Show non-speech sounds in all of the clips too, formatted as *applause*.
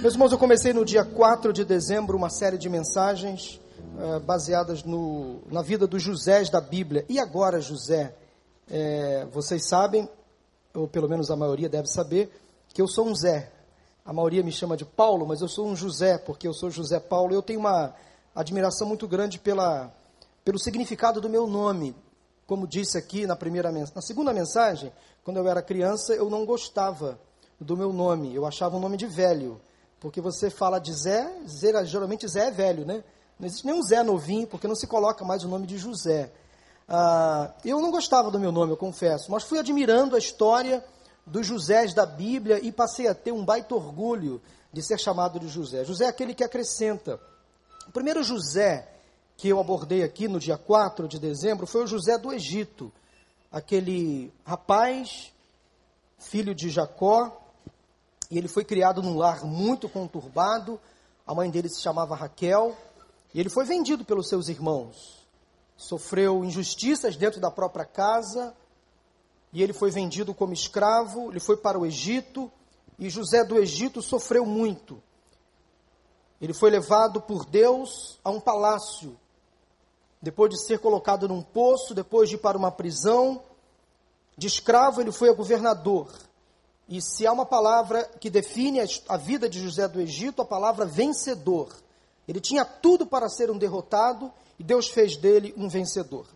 Meus irmãos, eu comecei no dia 4 de dezembro uma série de mensagens uh, baseadas no, na vida dos Josés da Bíblia. E agora, José, é, vocês sabem, ou pelo menos a maioria deve saber, que eu sou um Zé. A maioria me chama de Paulo, mas eu sou um José, porque eu sou José Paulo. Eu tenho uma admiração muito grande pela, pelo significado do meu nome. Como disse aqui na primeira na segunda mensagem, quando eu era criança, eu não gostava do meu nome. Eu achava um nome de velho. Porque você fala de Zé, Zé, geralmente Zé é velho, né? Não existe nenhum Zé novinho, porque não se coloca mais o nome de José. Ah, eu não gostava do meu nome, eu confesso, mas fui admirando a história dos Josés da Bíblia e passei a ter um baita orgulho de ser chamado de José. José é aquele que acrescenta. O primeiro José que eu abordei aqui no dia 4 de dezembro foi o José do Egito, aquele rapaz, filho de Jacó, e ele foi criado num lar muito conturbado. A mãe dele se chamava Raquel. E ele foi vendido pelos seus irmãos. Sofreu injustiças dentro da própria casa. E ele foi vendido como escravo. Ele foi para o Egito. E José do Egito sofreu muito. Ele foi levado por Deus a um palácio. Depois de ser colocado num poço, depois de ir para uma prisão, de escravo ele foi a governador. E se há uma palavra que define a vida de José do Egito, a palavra vencedor. Ele tinha tudo para ser um derrotado e Deus fez dele um vencedor.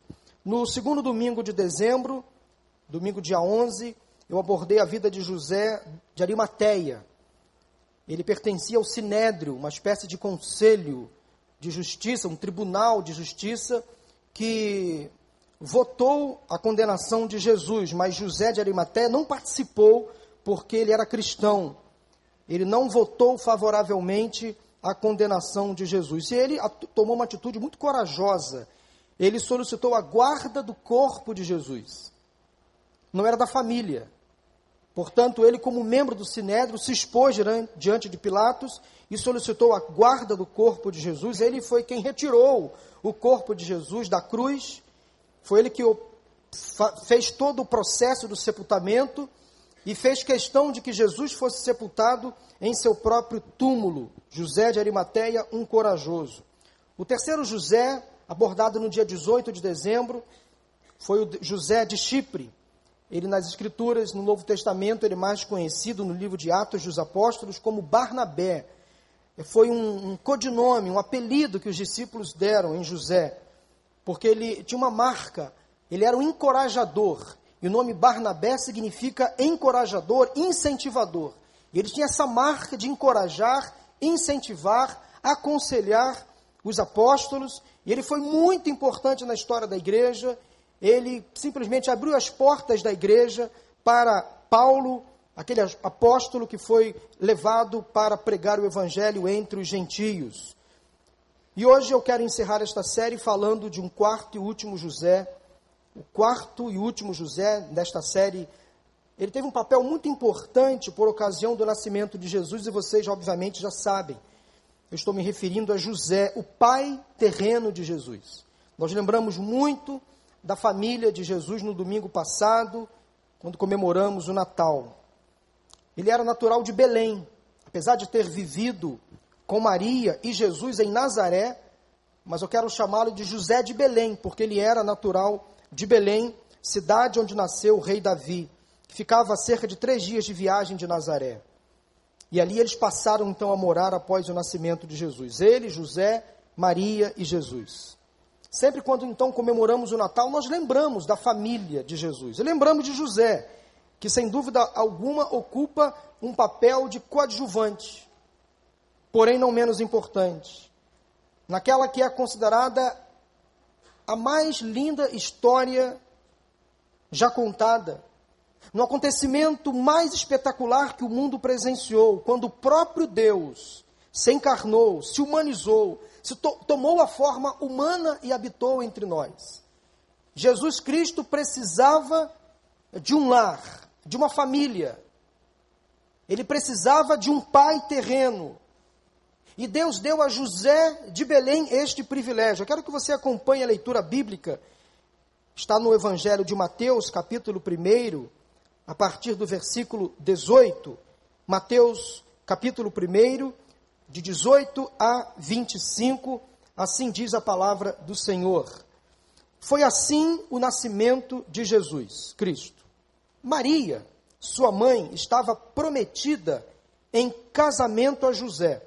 No segundo domingo de dezembro, domingo dia 11, eu abordei a vida de José de Arimateia. Ele pertencia ao Sinédrio, uma espécie de conselho de justiça, um tribunal de justiça que votou a condenação de Jesus, mas José de Arimateia não participou porque ele era cristão. Ele não votou favoravelmente à condenação de Jesus. E ele tomou uma atitude muito corajosa. Ele solicitou a guarda do corpo de Jesus. Não era da família. Portanto, ele, como membro do Sinédrio, se expôs diante de Pilatos e solicitou a guarda do corpo de Jesus. Ele foi quem retirou o corpo de Jesus da cruz. Foi ele que fez todo o processo do sepultamento e fez questão de que Jesus fosse sepultado em seu próprio túmulo. José de Arimateia, um corajoso. O terceiro José, abordado no dia 18 de dezembro, foi o José de Chipre. Ele, nas Escrituras, no Novo Testamento, ele é mais conhecido no livro de Atos dos Apóstolos como Barnabé. Foi um, um codinome, um apelido que os discípulos deram em José, porque ele tinha uma marca, ele era um encorajador. E o nome Barnabé significa encorajador, incentivador. E ele tinha essa marca de encorajar, incentivar, aconselhar os apóstolos. E ele foi muito importante na história da igreja. Ele simplesmente abriu as portas da igreja para Paulo, aquele apóstolo que foi levado para pregar o evangelho entre os gentios. E hoje eu quero encerrar esta série falando de um quarto e último José, o quarto e último José desta série, ele teve um papel muito importante por ocasião do nascimento de Jesus e vocês, obviamente, já sabem. Eu estou me referindo a José, o pai terreno de Jesus. Nós lembramos muito da família de Jesus no domingo passado, quando comemoramos o Natal. Ele era natural de Belém, apesar de ter vivido com Maria e Jesus em Nazaré, mas eu quero chamá-lo de José de Belém, porque ele era natural de Belém, cidade onde nasceu o rei Davi, que ficava a cerca de três dias de viagem de Nazaré. E ali eles passaram então a morar após o nascimento de Jesus. Ele, José, Maria e Jesus. Sempre quando então comemoramos o Natal, nós lembramos da família de Jesus. E lembramos de José, que sem dúvida alguma ocupa um papel de coadjuvante, porém não menos importante, naquela que é considerada a mais linda história já contada, no acontecimento mais espetacular que o mundo presenciou, quando o próprio Deus se encarnou, se humanizou, se to tomou a forma humana e habitou entre nós. Jesus Cristo precisava de um lar, de uma família. Ele precisava de um pai terreno, e Deus deu a José de Belém este privilégio. Eu quero que você acompanhe a leitura bíblica. Está no Evangelho de Mateus, capítulo 1, a partir do versículo 18. Mateus, capítulo 1, de 18 a 25, assim diz a palavra do Senhor. Foi assim o nascimento de Jesus Cristo. Maria, sua mãe, estava prometida em casamento a José.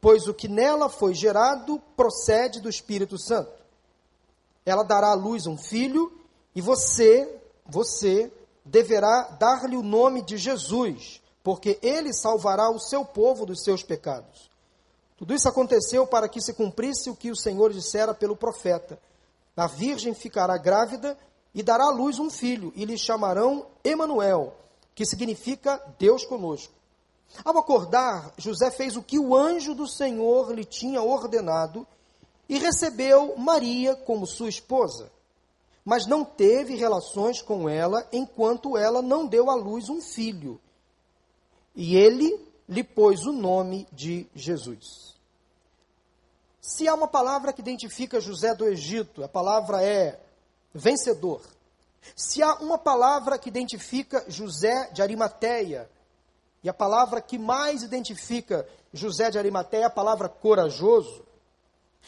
pois o que nela foi gerado procede do Espírito Santo. Ela dará à luz um filho e você, você, deverá dar-lhe o nome de Jesus, porque ele salvará o seu povo dos seus pecados. Tudo isso aconteceu para que se cumprisse o que o Senhor dissera pelo profeta: A virgem ficará grávida e dará à luz um filho, e lhe chamarão Emanuel, que significa Deus conosco. Ao acordar, José fez o que o anjo do Senhor lhe tinha ordenado e recebeu Maria como sua esposa. Mas não teve relações com ela enquanto ela não deu à luz um filho. E ele lhe pôs o nome de Jesus. Se há uma palavra que identifica José do Egito, a palavra é vencedor. Se há uma palavra que identifica José de Arimateia, e a palavra que mais identifica José de Arimateia é a palavra corajoso.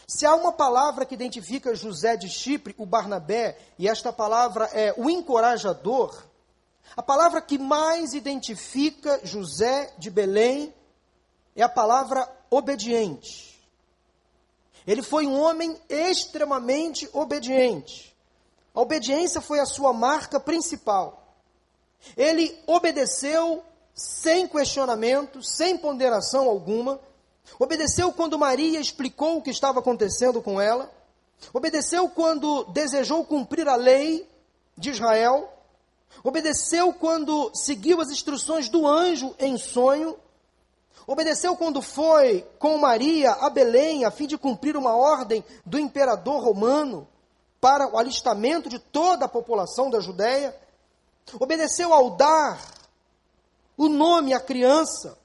Se há uma palavra que identifica José de Chipre, o Barnabé, e esta palavra é o encorajador, a palavra que mais identifica José de Belém é a palavra obediente. Ele foi um homem extremamente obediente. A obediência foi a sua marca principal. Ele obedeceu sem questionamento, sem ponderação alguma. Obedeceu quando Maria explicou o que estava acontecendo com ela. Obedeceu quando desejou cumprir a lei de Israel. Obedeceu quando seguiu as instruções do anjo em sonho. Obedeceu quando foi com Maria a Belém, a fim de cumprir uma ordem do imperador romano para o alistamento de toda a população da Judéia. Obedeceu ao dar o nome à criança.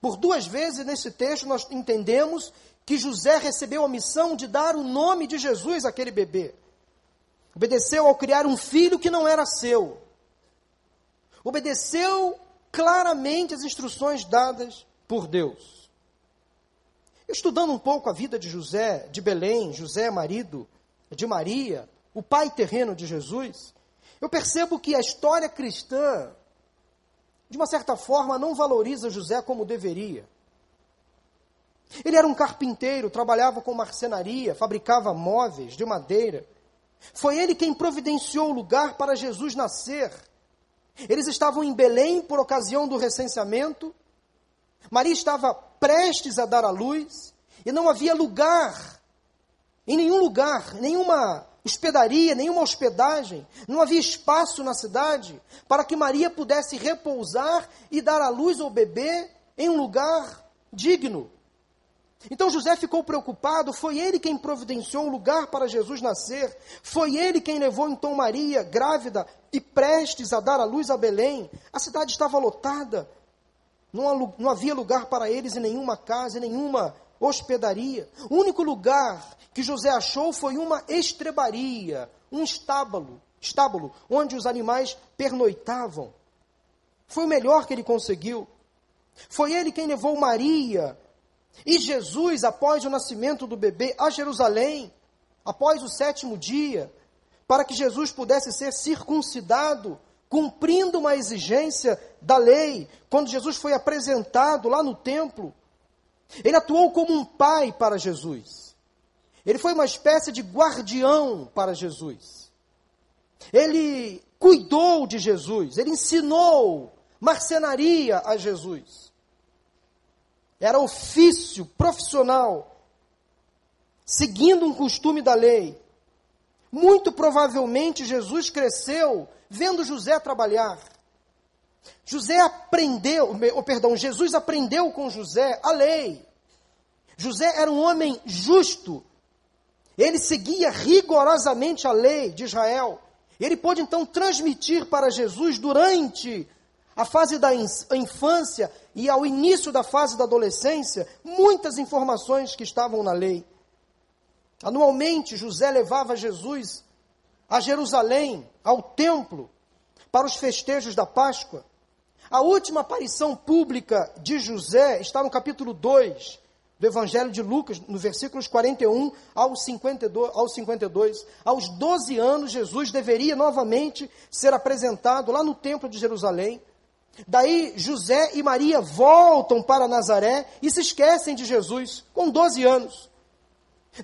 Por duas vezes nesse texto nós entendemos que José recebeu a missão de dar o nome de Jesus àquele bebê. Obedeceu ao criar um filho que não era seu. Obedeceu claramente as instruções dadas por Deus. Estudando um pouco a vida de José, de Belém, José, marido de Maria, o pai terreno de Jesus, eu percebo que a história cristã, de uma certa forma, não valoriza José como deveria. Ele era um carpinteiro, trabalhava com marcenaria, fabricava móveis de madeira. Foi ele quem providenciou o lugar para Jesus nascer eles estavam em Belém por ocasião do recenseamento. Maria estava prestes a dar à luz e não havia lugar, em nenhum lugar, nenhuma hospedaria, nenhuma hospedagem, não havia espaço na cidade para que Maria pudesse repousar e dar à luz ao bebê em um lugar digno. Então José ficou preocupado, foi ele quem providenciou o lugar para Jesus nascer, foi ele quem levou então Maria, grávida e prestes a dar a luz a Belém. A cidade estava lotada, não havia lugar para eles em nenhuma casa, em nenhuma hospedaria. O único lugar que José achou foi uma estrebaria, um estábulo, estábulo onde os animais pernoitavam. Foi o melhor que ele conseguiu. Foi ele quem levou Maria e Jesus, após o nascimento do bebê, a Jerusalém, após o sétimo dia, para que Jesus pudesse ser circuncidado, cumprindo uma exigência da lei, quando Jesus foi apresentado lá no templo. Ele atuou como um pai para Jesus. Ele foi uma espécie de guardião para Jesus. Ele cuidou de Jesus, ele ensinou marcenaria a Jesus era ofício profissional, seguindo um costume da lei. Muito provavelmente Jesus cresceu vendo José trabalhar. José aprendeu, ou perdão, Jesus aprendeu com José a lei. José era um homem justo. Ele seguia rigorosamente a lei de Israel. Ele pôde então transmitir para Jesus durante a fase da infância e ao início da fase da adolescência muitas informações que estavam na lei. Anualmente, José levava Jesus a Jerusalém, ao templo, para os festejos da Páscoa. A última aparição pública de José está no capítulo 2 do Evangelho de Lucas, no versículos 41 ao 52, ao 52. Aos 12 anos, Jesus deveria novamente ser apresentado lá no templo de Jerusalém. Daí José e Maria voltam para Nazaré e se esquecem de Jesus, com 12 anos.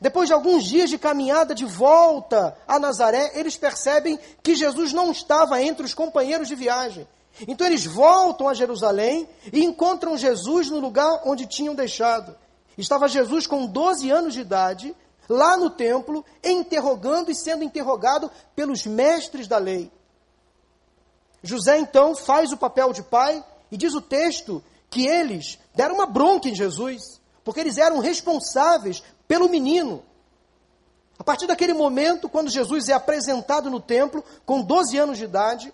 Depois de alguns dias de caminhada de volta a Nazaré, eles percebem que Jesus não estava entre os companheiros de viagem. Então eles voltam a Jerusalém e encontram Jesus no lugar onde tinham deixado. Estava Jesus com 12 anos de idade, lá no templo, interrogando e sendo interrogado pelos mestres da lei. José então faz o papel de pai e diz o texto que eles deram uma bronca em Jesus, porque eles eram responsáveis pelo menino. A partir daquele momento, quando Jesus é apresentado no templo, com 12 anos de idade,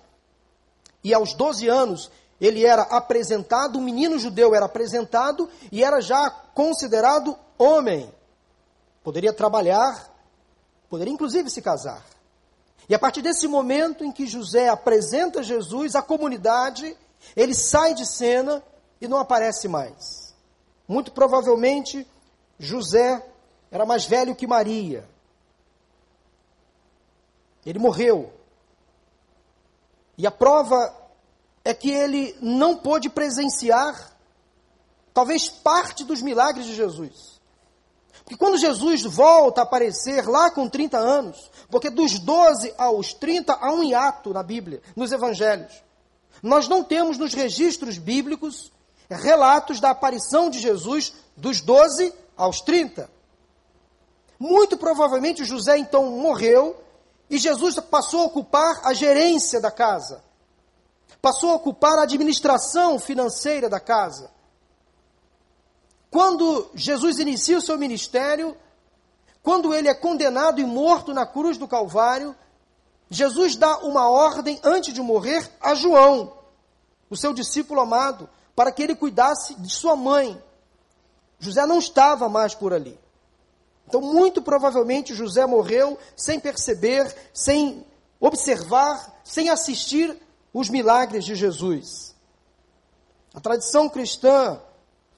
e aos 12 anos ele era apresentado, o menino judeu era apresentado e era já considerado homem. Poderia trabalhar, poderia inclusive se casar. E a partir desse momento em que José apresenta Jesus à comunidade, ele sai de cena e não aparece mais. Muito provavelmente, José era mais velho que Maria. Ele morreu. E a prova é que ele não pôde presenciar, talvez, parte dos milagres de Jesus. Porque quando Jesus volta a aparecer lá com 30 anos, porque dos 12 aos 30 há um hiato na Bíblia, nos evangelhos. Nós não temos nos registros bíblicos relatos da aparição de Jesus dos 12 aos 30. Muito provavelmente José então morreu e Jesus passou a ocupar a gerência da casa, passou a ocupar a administração financeira da casa. Quando Jesus inicia o seu ministério, quando ele é condenado e morto na cruz do Calvário, Jesus dá uma ordem antes de morrer a João, o seu discípulo amado, para que ele cuidasse de sua mãe. José não estava mais por ali. Então, muito provavelmente, José morreu sem perceber, sem observar, sem assistir os milagres de Jesus. A tradição cristã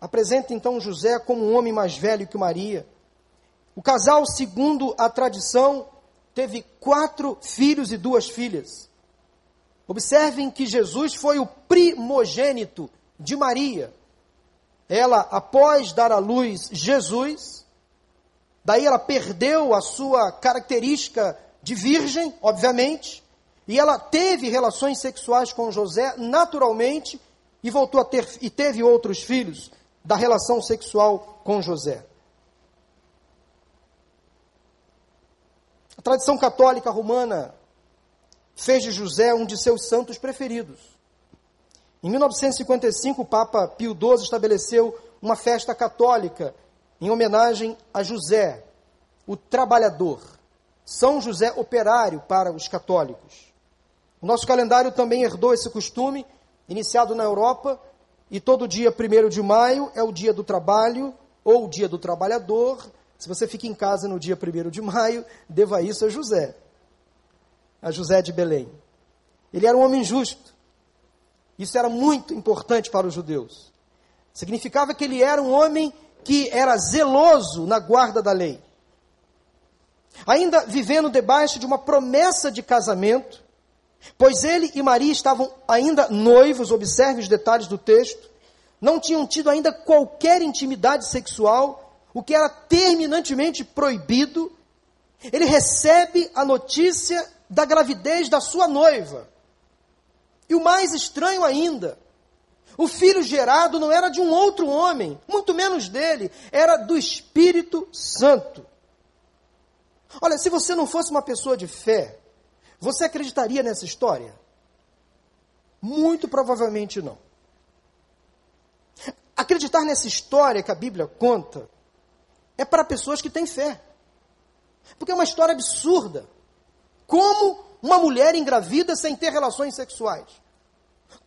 apresenta então José como um homem mais velho que Maria. O casal, segundo a tradição, teve quatro filhos e duas filhas. Observem que Jesus foi o primogênito de Maria. Ela, após dar à luz Jesus, daí ela perdeu a sua característica de virgem, obviamente, e ela teve relações sexuais com José naturalmente e voltou a ter e teve outros filhos da relação sexual com José. A tradição católica romana fez de José um de seus santos preferidos. Em 1955, o Papa Pio XII estabeleceu uma festa católica em homenagem a José, o trabalhador, São José operário para os católicos. O nosso calendário também herdou esse costume, iniciado na Europa, e todo dia 1 de maio é o dia do trabalho ou o dia do trabalhador. Se você fica em casa no dia 1 de maio, deva isso a José, a José de Belém. Ele era um homem justo. Isso era muito importante para os judeus. Significava que ele era um homem que era zeloso na guarda da lei. Ainda vivendo debaixo de uma promessa de casamento, Pois ele e Maria estavam ainda noivos, observe os detalhes do texto, não tinham tido ainda qualquer intimidade sexual, o que era terminantemente proibido. Ele recebe a notícia da gravidez da sua noiva. E o mais estranho ainda, o filho gerado não era de um outro homem, muito menos dele, era do Espírito Santo. Olha, se você não fosse uma pessoa de fé, você acreditaria nessa história? Muito provavelmente não. Acreditar nessa história que a Bíblia conta é para pessoas que têm fé. Porque é uma história absurda. Como uma mulher engravida sem ter relações sexuais?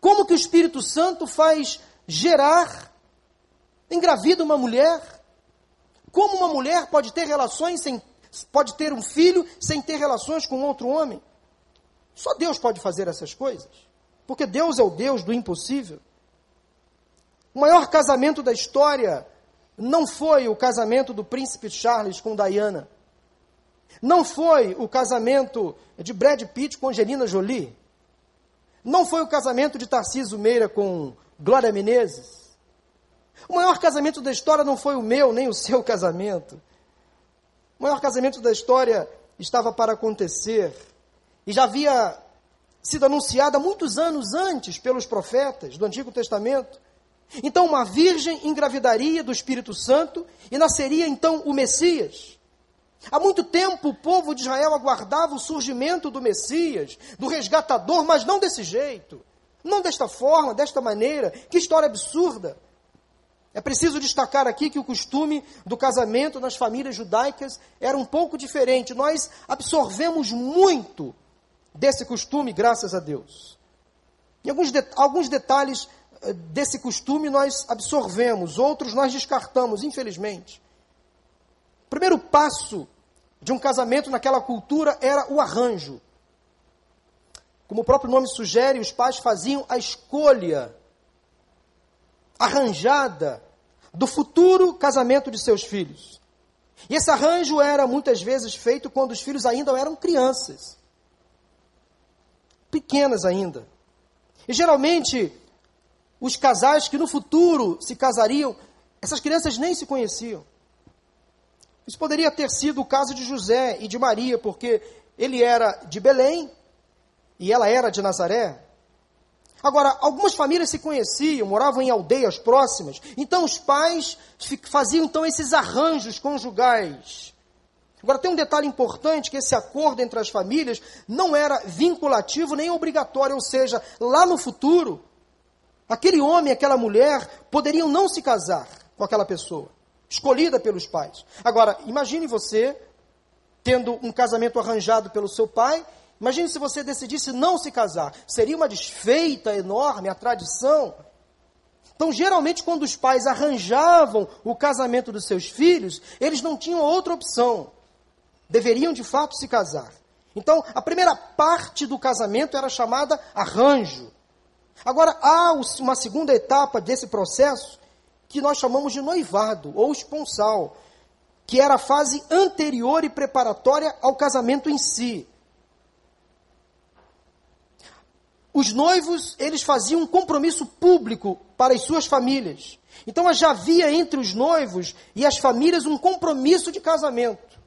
Como que o Espírito Santo faz gerar, engravida uma mulher? Como uma mulher pode ter relações sem pode ter um filho sem ter relações com outro homem? Só Deus pode fazer essas coisas. Porque Deus é o Deus do impossível. O maior casamento da história não foi o casamento do príncipe Charles com Diana. Não foi o casamento de Brad Pitt com Angelina Jolie. Não foi o casamento de Tarcísio Meira com Glória Menezes. O maior casamento da história não foi o meu nem o seu casamento. O maior casamento da história estava para acontecer e já havia sido anunciado há muitos anos antes pelos profetas do Antigo Testamento. Então, uma virgem engravidaria do Espírito Santo e nasceria então o Messias. Há muito tempo o povo de Israel aguardava o surgimento do Messias, do resgatador, mas não desse jeito, não desta forma, desta maneira. Que história absurda! É preciso destacar aqui que o costume do casamento nas famílias judaicas era um pouco diferente. Nós absorvemos muito desse costume, graças a Deus. E alguns, de, alguns detalhes eh, desse costume nós absorvemos, outros nós descartamos, infelizmente. O primeiro passo de um casamento naquela cultura era o arranjo. Como o próprio nome sugere, os pais faziam a escolha arranjada do futuro casamento de seus filhos. E esse arranjo era muitas vezes feito quando os filhos ainda eram crianças, pequenas ainda. E geralmente, os casais que no futuro se casariam, essas crianças nem se conheciam. Isso poderia ter sido o caso de José e de Maria, porque ele era de Belém e ela era de Nazaré. Agora, algumas famílias se conheciam, moravam em aldeias próximas, então os pais faziam então esses arranjos conjugais. Agora tem um detalhe importante que esse acordo entre as famílias não era vinculativo nem obrigatório, ou seja, lá no futuro, aquele homem, aquela mulher poderiam não se casar com aquela pessoa, escolhida pelos pais. Agora, imagine você tendo um casamento arranjado pelo seu pai Imagine se você decidisse não se casar. Seria uma desfeita enorme a tradição. Então, geralmente, quando os pais arranjavam o casamento dos seus filhos, eles não tinham outra opção. Deveriam, de fato, se casar. Então, a primeira parte do casamento era chamada arranjo. Agora, há uma segunda etapa desse processo que nós chamamos de noivado ou esponsal, que era a fase anterior e preparatória ao casamento em si. os noivos, eles faziam um compromisso público para as suas famílias. Então já havia entre os noivos e as famílias um compromisso de casamento.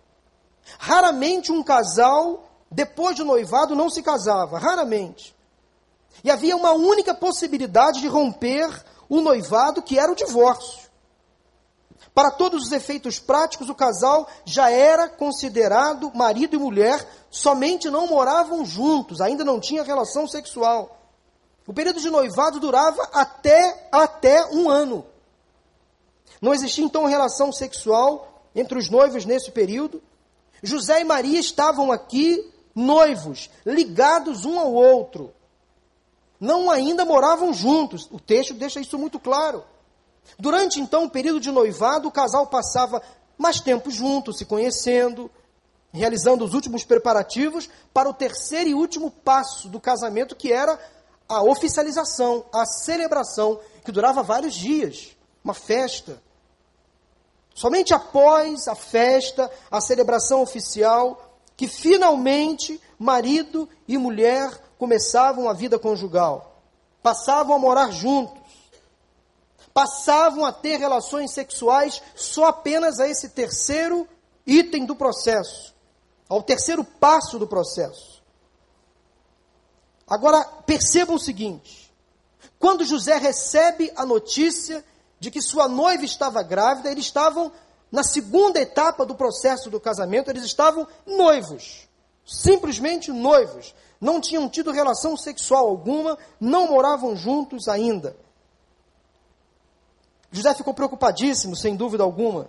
Raramente um casal, depois de noivado, não se casava. Raramente. E havia uma única possibilidade de romper o noivado, que era o divórcio. Para todos os efeitos práticos, o casal já era considerado marido e mulher, somente não moravam juntos, ainda não tinha relação sexual. O período de noivado durava até, até um ano. Não existia então relação sexual entre os noivos nesse período. José e Maria estavam aqui noivos, ligados um ao outro. Não ainda moravam juntos. O texto deixa isso muito claro. Durante então o período de noivado, o casal passava mais tempo juntos, se conhecendo, realizando os últimos preparativos para o terceiro e último passo do casamento, que era a oficialização, a celebração, que durava vários dias, uma festa. Somente após a festa, a celebração oficial, que finalmente marido e mulher começavam a vida conjugal, passavam a morar juntos passavam a ter relações sexuais só apenas a esse terceiro item do processo, ao terceiro passo do processo. Agora, percebam o seguinte: quando José recebe a notícia de que sua noiva estava grávida, eles estavam na segunda etapa do processo do casamento, eles estavam noivos, simplesmente noivos, não tinham tido relação sexual alguma, não moravam juntos ainda. José ficou preocupadíssimo, sem dúvida alguma.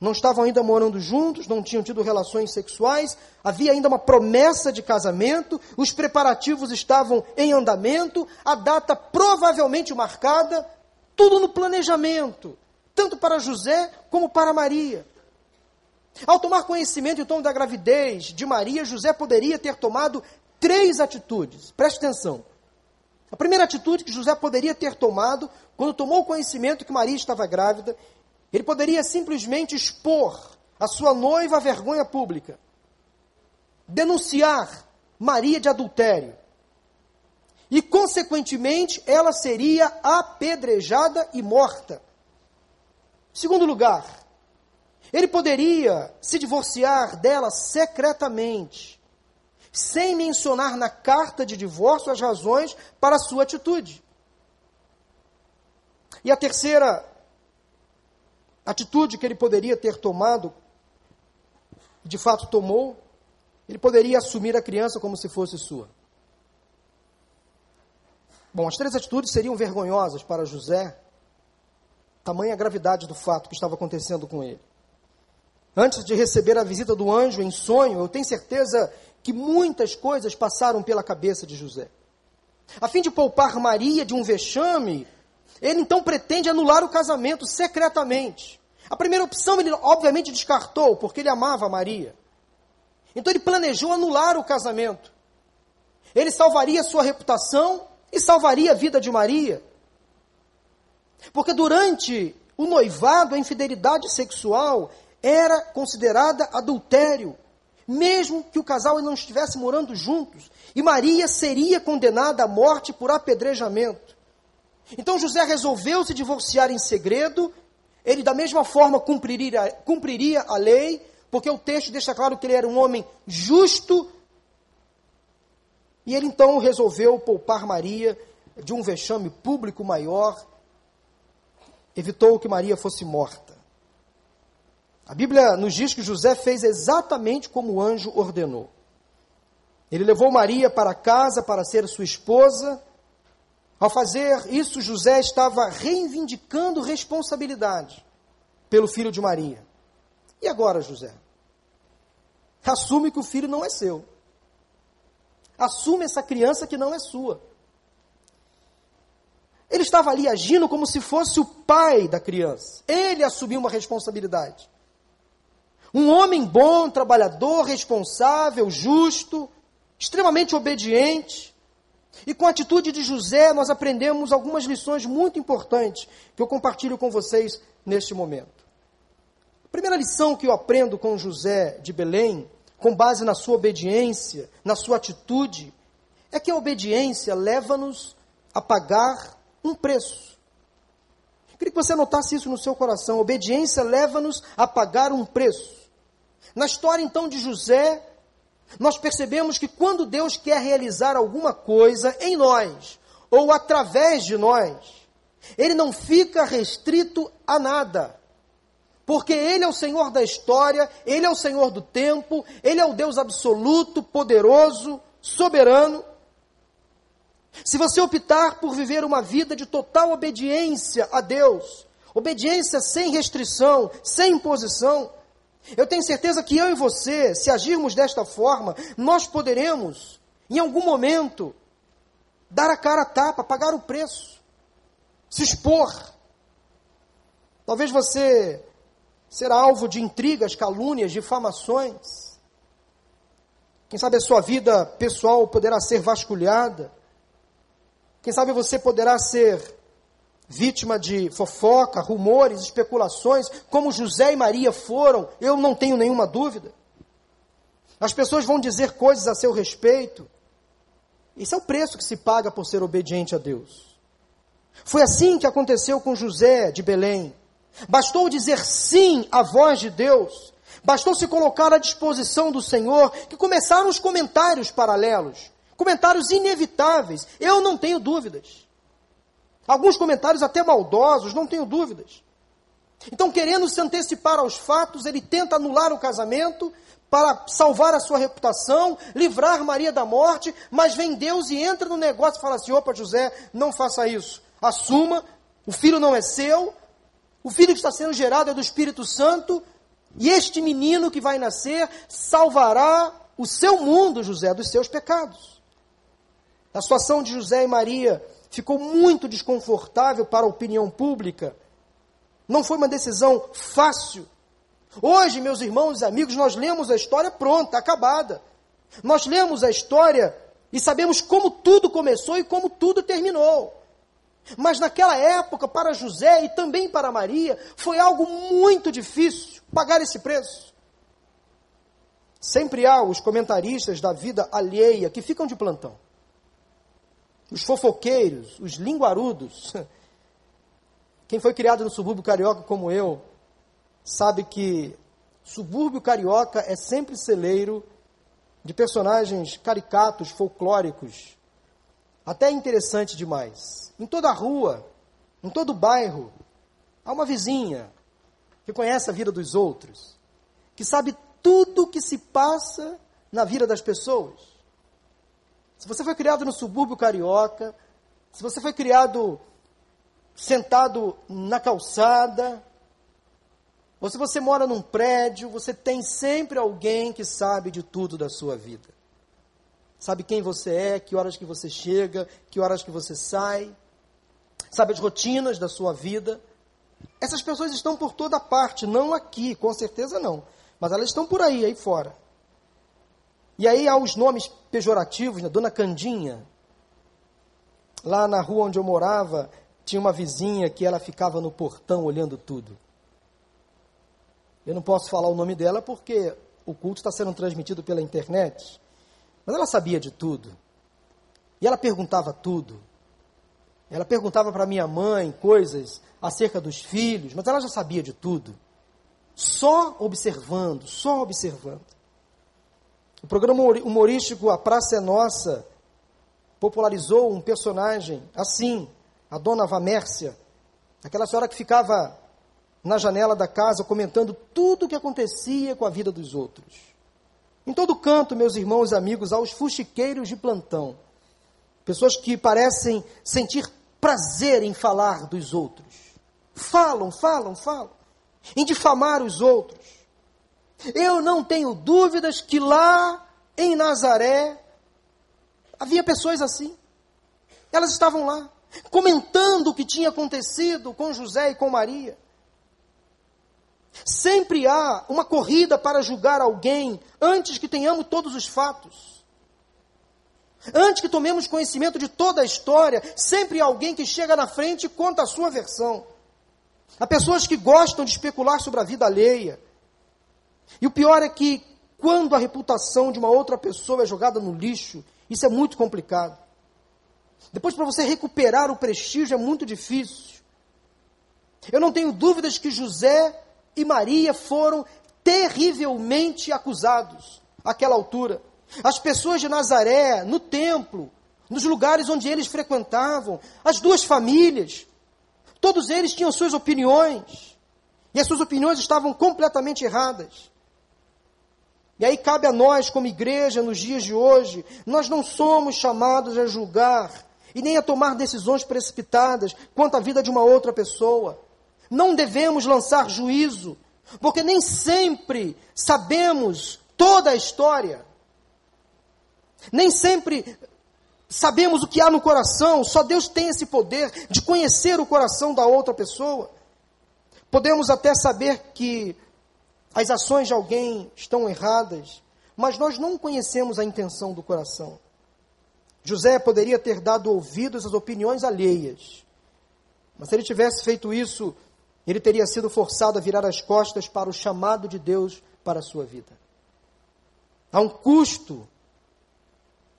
não estavam ainda morando juntos, não tinham tido relações sexuais, havia ainda uma promessa de casamento, os preparativos estavam em andamento, a data provavelmente marcada, tudo no planejamento, tanto para José como para Maria. Ao tomar conhecimento então da gravidez de Maria, José poderia ter tomado três atitudes. Preste atenção. A primeira atitude que José poderia ter tomado, quando tomou conhecimento que Maria estava grávida, ele poderia simplesmente expor a sua noiva à vergonha pública, denunciar Maria de adultério. E, consequentemente, ela seria apedrejada e morta. Segundo lugar, ele poderia se divorciar dela secretamente, sem mencionar na carta de divórcio as razões para a sua atitude. E a terceira atitude que ele poderia ter tomado, de fato tomou, ele poderia assumir a criança como se fosse sua. Bom, as três atitudes seriam vergonhosas para José, tamanha gravidade do fato que estava acontecendo com ele. Antes de receber a visita do anjo em sonho, eu tenho certeza que muitas coisas passaram pela cabeça de José. A fim de poupar Maria de um vexame, ele então pretende anular o casamento secretamente. A primeira opção ele obviamente descartou, porque ele amava Maria. Então ele planejou anular o casamento. Ele salvaria sua reputação e salvaria a vida de Maria. Porque durante o noivado, a infidelidade sexual era considerada adultério, mesmo que o casal não estivesse morando juntos. E Maria seria condenada à morte por apedrejamento. Então José resolveu se divorciar em segredo. Ele, da mesma forma, cumpriria, cumpriria a lei, porque o texto deixa claro que ele era um homem justo. E ele então resolveu poupar Maria de um vexame público maior, evitou que Maria fosse morta. A Bíblia nos diz que José fez exatamente como o anjo ordenou. Ele levou Maria para casa para ser sua esposa, ao fazer isso, José estava reivindicando responsabilidade pelo filho de Maria. E agora, José? Assume que o filho não é seu. Assume essa criança que não é sua. Ele estava ali agindo como se fosse o pai da criança. Ele assumiu uma responsabilidade. Um homem bom, trabalhador, responsável, justo, extremamente obediente. E com a atitude de José, nós aprendemos algumas lições muito importantes que eu compartilho com vocês neste momento. A primeira lição que eu aprendo com José de Belém, com base na sua obediência, na sua atitude, é que a obediência leva-nos a pagar um preço. Queria que você anotasse isso no seu coração. A obediência leva-nos a pagar um preço. Na história então de José, nós percebemos que quando Deus quer realizar alguma coisa em nós, ou através de nós, Ele não fica restrito a nada. Porque Ele é o Senhor da história, Ele é o Senhor do tempo, Ele é o Deus absoluto, poderoso, soberano. Se você optar por viver uma vida de total obediência a Deus, obediência sem restrição, sem imposição, eu tenho certeza que eu e você, se agirmos desta forma, nós poderemos, em algum momento, dar a cara a tapa, pagar o preço, se expor. Talvez você será alvo de intrigas, calúnias, difamações. Quem sabe a sua vida pessoal poderá ser vasculhada. Quem sabe você poderá ser vítima de fofoca, rumores, especulações, como José e Maria foram, eu não tenho nenhuma dúvida. As pessoas vão dizer coisas a seu respeito. Esse é o preço que se paga por ser obediente a Deus. Foi assim que aconteceu com José de Belém. Bastou dizer sim à voz de Deus, bastou se colocar à disposição do Senhor, que começaram os comentários paralelos, comentários inevitáveis. Eu não tenho dúvidas. Alguns comentários até maldosos, não tenho dúvidas. Então, querendo se antecipar aos fatos, ele tenta anular o casamento para salvar a sua reputação, livrar Maria da morte, mas vem Deus e entra no negócio e fala assim: opa, José, não faça isso. Assuma, o filho não é seu, o filho que está sendo gerado é do Espírito Santo, E este menino que vai nascer salvará o seu mundo, José, dos seus pecados. A situação de José e Maria ficou muito desconfortável para a opinião pública. Não foi uma decisão fácil. Hoje, meus irmãos e amigos, nós lemos a história pronta, acabada. Nós lemos a história e sabemos como tudo começou e como tudo terminou. Mas naquela época, para José e também para Maria, foi algo muito difícil pagar esse preço. Sempre há os comentaristas da vida alheia que ficam de plantão. Os fofoqueiros, os linguarudos. *laughs* Quem foi criado no subúrbio carioca como eu, sabe que subúrbio carioca é sempre celeiro de personagens caricatos, folclóricos, até interessante demais. Em toda a rua, em todo o bairro, há uma vizinha que conhece a vida dos outros, que sabe tudo o que se passa na vida das pessoas. Se você foi criado no subúrbio carioca, se você foi criado sentado na calçada, ou se você mora num prédio, você tem sempre alguém que sabe de tudo da sua vida. Sabe quem você é, que horas que você chega, que horas que você sai, sabe as rotinas da sua vida. Essas pessoas estão por toda parte, não aqui, com certeza não, mas elas estão por aí, aí fora. E aí há os nomes pejorativos, né? Dona Candinha. Lá na rua onde eu morava, tinha uma vizinha que ela ficava no portão olhando tudo. Eu não posso falar o nome dela porque o culto está sendo transmitido pela internet. Mas ela sabia de tudo. E ela perguntava tudo. Ela perguntava para minha mãe coisas acerca dos filhos, mas ela já sabia de tudo. Só observando, só observando. O programa humorístico A Praça é Nossa popularizou um personagem assim, a dona Vamércia, aquela senhora que ficava na janela da casa comentando tudo o que acontecia com a vida dos outros. Em todo canto, meus irmãos e amigos, há os fuxiqueiros de plantão. Pessoas que parecem sentir prazer em falar dos outros. Falam, falam, falam. Em difamar os outros. Eu não tenho dúvidas que lá em Nazaré havia pessoas assim. Elas estavam lá, comentando o que tinha acontecido com José e com Maria. Sempre há uma corrida para julgar alguém antes que tenhamos todos os fatos. Antes que tomemos conhecimento de toda a história, sempre há alguém que chega na frente e conta a sua versão. Há pessoas que gostam de especular sobre a vida alheia. E o pior é que, quando a reputação de uma outra pessoa é jogada no lixo, isso é muito complicado. Depois, para você recuperar o prestígio, é muito difícil. Eu não tenho dúvidas que José e Maria foram terrivelmente acusados àquela altura. As pessoas de Nazaré, no templo, nos lugares onde eles frequentavam, as duas famílias, todos eles tinham suas opiniões, e as suas opiniões estavam completamente erradas. E aí cabe a nós, como igreja, nos dias de hoje, nós não somos chamados a julgar e nem a tomar decisões precipitadas quanto à vida de uma outra pessoa. Não devemos lançar juízo, porque nem sempre sabemos toda a história. Nem sempre sabemos o que há no coração, só Deus tem esse poder de conhecer o coração da outra pessoa. Podemos até saber que as ações de alguém estão erradas, mas nós não conhecemos a intenção do coração. José poderia ter dado ouvidos às opiniões alheias, mas se ele tivesse feito isso ele teria sido forçado a virar as costas para o chamado de Deus para a sua vida. Há um custo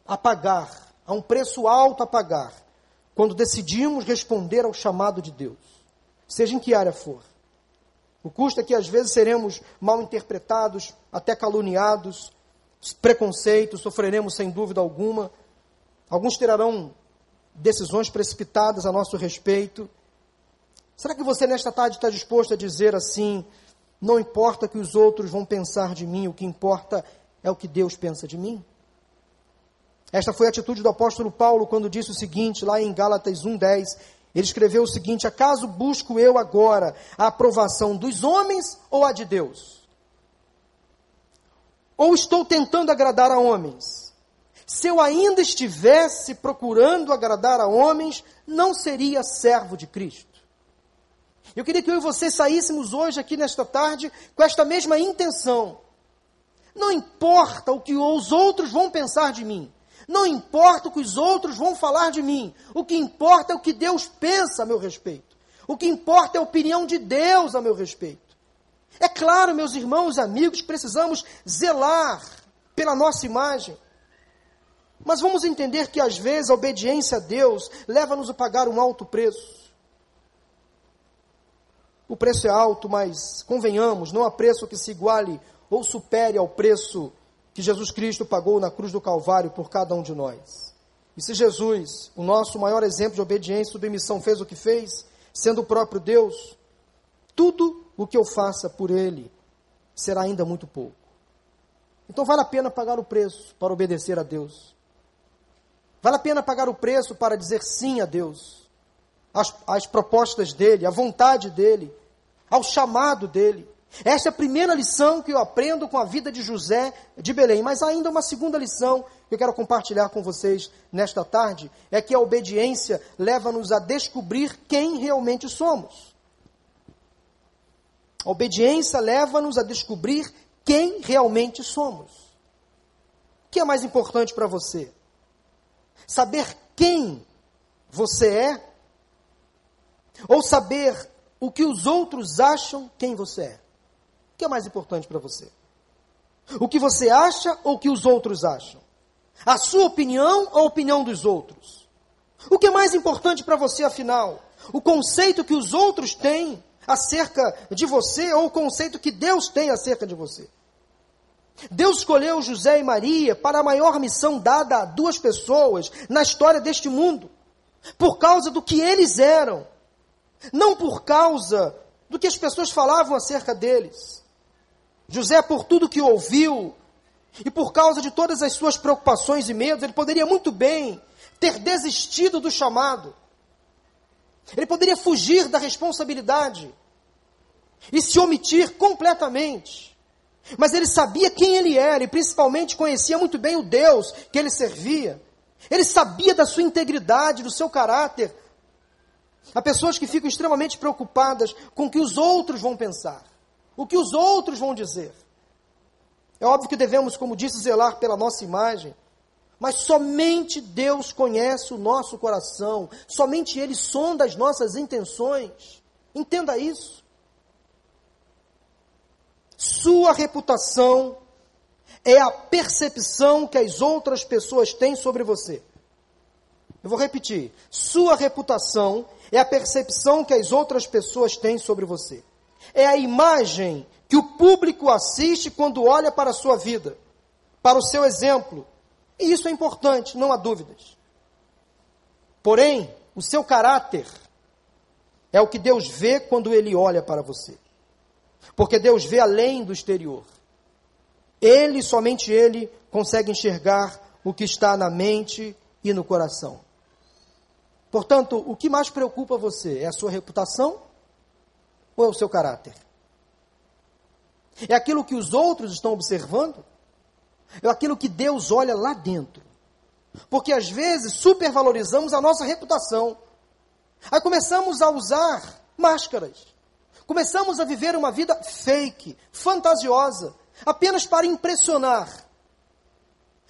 a pagar, há um preço alto a pagar, quando decidimos responder ao chamado de Deus, seja em que área for. O custo é que às vezes seremos mal interpretados, até caluniados, preconceitos, sofreremos sem dúvida alguma. Alguns terão decisões precipitadas a nosso respeito Será que você nesta tarde está disposto a dizer assim: não importa o que os outros vão pensar de mim, o que importa é o que Deus pensa de mim? Esta foi a atitude do apóstolo Paulo quando disse o seguinte, lá em Gálatas 1,10. Ele escreveu o seguinte: Acaso busco eu agora a aprovação dos homens ou a de Deus? Ou estou tentando agradar a homens? Se eu ainda estivesse procurando agradar a homens, não seria servo de Cristo. Eu queria que eu e você saíssemos hoje aqui nesta tarde com esta mesma intenção. Não importa o que os outros vão pensar de mim. Não importa o que os outros vão falar de mim. O que importa é o que Deus pensa a meu respeito. O que importa é a opinião de Deus a meu respeito. É claro, meus irmãos e amigos, precisamos zelar pela nossa imagem. Mas vamos entender que às vezes a obediência a Deus leva-nos a pagar um alto preço. O preço é alto, mas convenhamos, não há preço que se iguale ou supere ao preço que Jesus Cristo pagou na cruz do Calvário por cada um de nós. E se Jesus, o nosso maior exemplo de obediência e submissão, fez o que fez, sendo o próprio Deus, tudo o que eu faça por Ele será ainda muito pouco. Então vale a pena pagar o preço para obedecer a Deus. Vale a pena pagar o preço para dizer sim a Deus, às, às propostas dEle, à vontade dEle, ao chamado dele. Esta é a primeira lição que eu aprendo com a vida de José de Belém. Mas ainda uma segunda lição que eu quero compartilhar com vocês nesta tarde é que a obediência leva-nos a descobrir quem realmente somos. A obediência leva-nos a descobrir quem realmente somos. O que é mais importante para você? Saber quem você é? Ou saber o que os outros acham quem você é. Que é mais importante para você? O que você acha ou o que os outros acham? A sua opinião ou a opinião dos outros? O que é mais importante para você, afinal? O conceito que os outros têm acerca de você ou o conceito que Deus tem acerca de você? Deus escolheu José e Maria para a maior missão dada a duas pessoas na história deste mundo, por causa do que eles eram, não por causa do que as pessoas falavam acerca deles. José, por tudo que ouviu, e por causa de todas as suas preocupações e medos, ele poderia muito bem ter desistido do chamado. Ele poderia fugir da responsabilidade e se omitir completamente. Mas ele sabia quem ele era e principalmente conhecia muito bem o Deus que ele servia. Ele sabia da sua integridade, do seu caráter, Há pessoas que ficam extremamente preocupadas com o que os outros vão pensar, o que os outros vão dizer. É óbvio que devemos, como disse, zelar pela nossa imagem, mas somente Deus conhece o nosso coração, somente Ele sonda as nossas intenções. Entenda isso. Sua reputação é a percepção que as outras pessoas têm sobre você. Eu vou repetir. Sua reputação é a percepção que as outras pessoas têm sobre você. É a imagem que o público assiste quando olha para a sua vida, para o seu exemplo. E isso é importante, não há dúvidas. Porém, o seu caráter é o que Deus vê quando ele olha para você. Porque Deus vê além do exterior. Ele, somente ele, consegue enxergar o que está na mente e no coração. Portanto, o que mais preocupa você? É a sua reputação ou é o seu caráter? É aquilo que os outros estão observando? É aquilo que Deus olha lá dentro? Porque às vezes supervalorizamos a nossa reputação. Aí começamos a usar máscaras. Começamos a viver uma vida fake, fantasiosa, apenas para impressionar.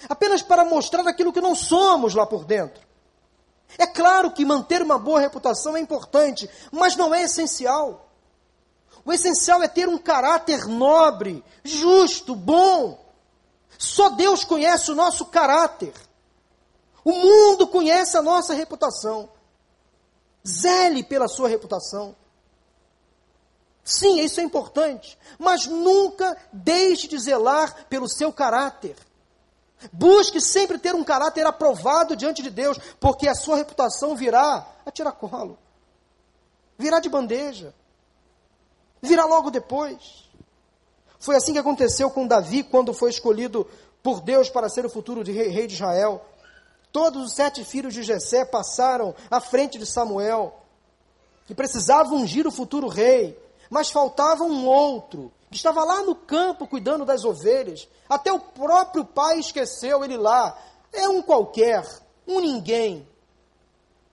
Apenas para mostrar aquilo que não somos lá por dentro. É claro que manter uma boa reputação é importante, mas não é essencial. O essencial é ter um caráter nobre, justo, bom. Só Deus conhece o nosso caráter. O mundo conhece a nossa reputação. Zele pela sua reputação. Sim, isso é importante, mas nunca deixe de zelar pelo seu caráter. Busque sempre ter um caráter aprovado diante de Deus, porque a sua reputação virá a tiracolo, virá de bandeja, virá logo depois. Foi assim que aconteceu com Davi quando foi escolhido por Deus para ser o futuro de rei, de Israel. Todos os sete filhos de Jessé passaram à frente de Samuel, que precisava ungir o futuro rei, mas faltava um outro que estava lá no campo cuidando das ovelhas. Até o próprio pai esqueceu ele lá. É um qualquer, um ninguém.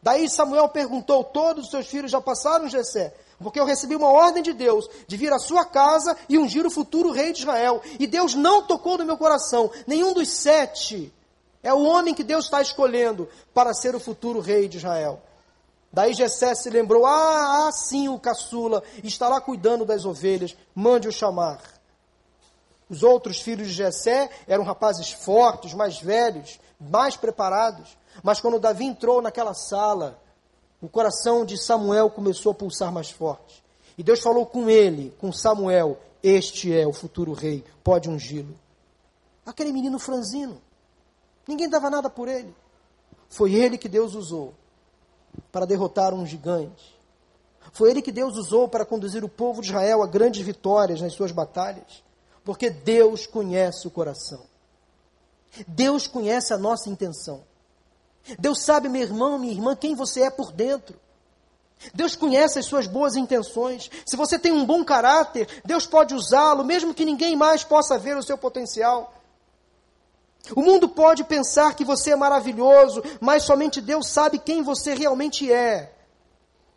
Daí Samuel perguntou: Todos os seus filhos já passaram, Jessé? Porque eu recebi uma ordem de Deus de vir à sua casa e ungir o futuro rei de Israel. E Deus não tocou no meu coração. Nenhum dos sete é o homem que Deus está escolhendo para ser o futuro rei de Israel. Daí Jessé se lembrou: Ah, ah, sim, o caçula está lá cuidando das ovelhas, mande-o chamar. Os outros filhos de Jessé eram rapazes fortes, mais velhos, mais preparados. Mas quando Davi entrou naquela sala, o coração de Samuel começou a pulsar mais forte. E Deus falou com ele, com Samuel: Este é o futuro rei, pode ungí-lo. Aquele menino franzino, ninguém dava nada por ele. Foi ele que Deus usou para derrotar um gigante. Foi ele que Deus usou para conduzir o povo de Israel a grandes vitórias nas suas batalhas. Porque Deus conhece o coração. Deus conhece a nossa intenção. Deus sabe, meu irmão, minha irmã, quem você é por dentro. Deus conhece as suas boas intenções. Se você tem um bom caráter, Deus pode usá-lo, mesmo que ninguém mais possa ver o seu potencial. O mundo pode pensar que você é maravilhoso, mas somente Deus sabe quem você realmente é.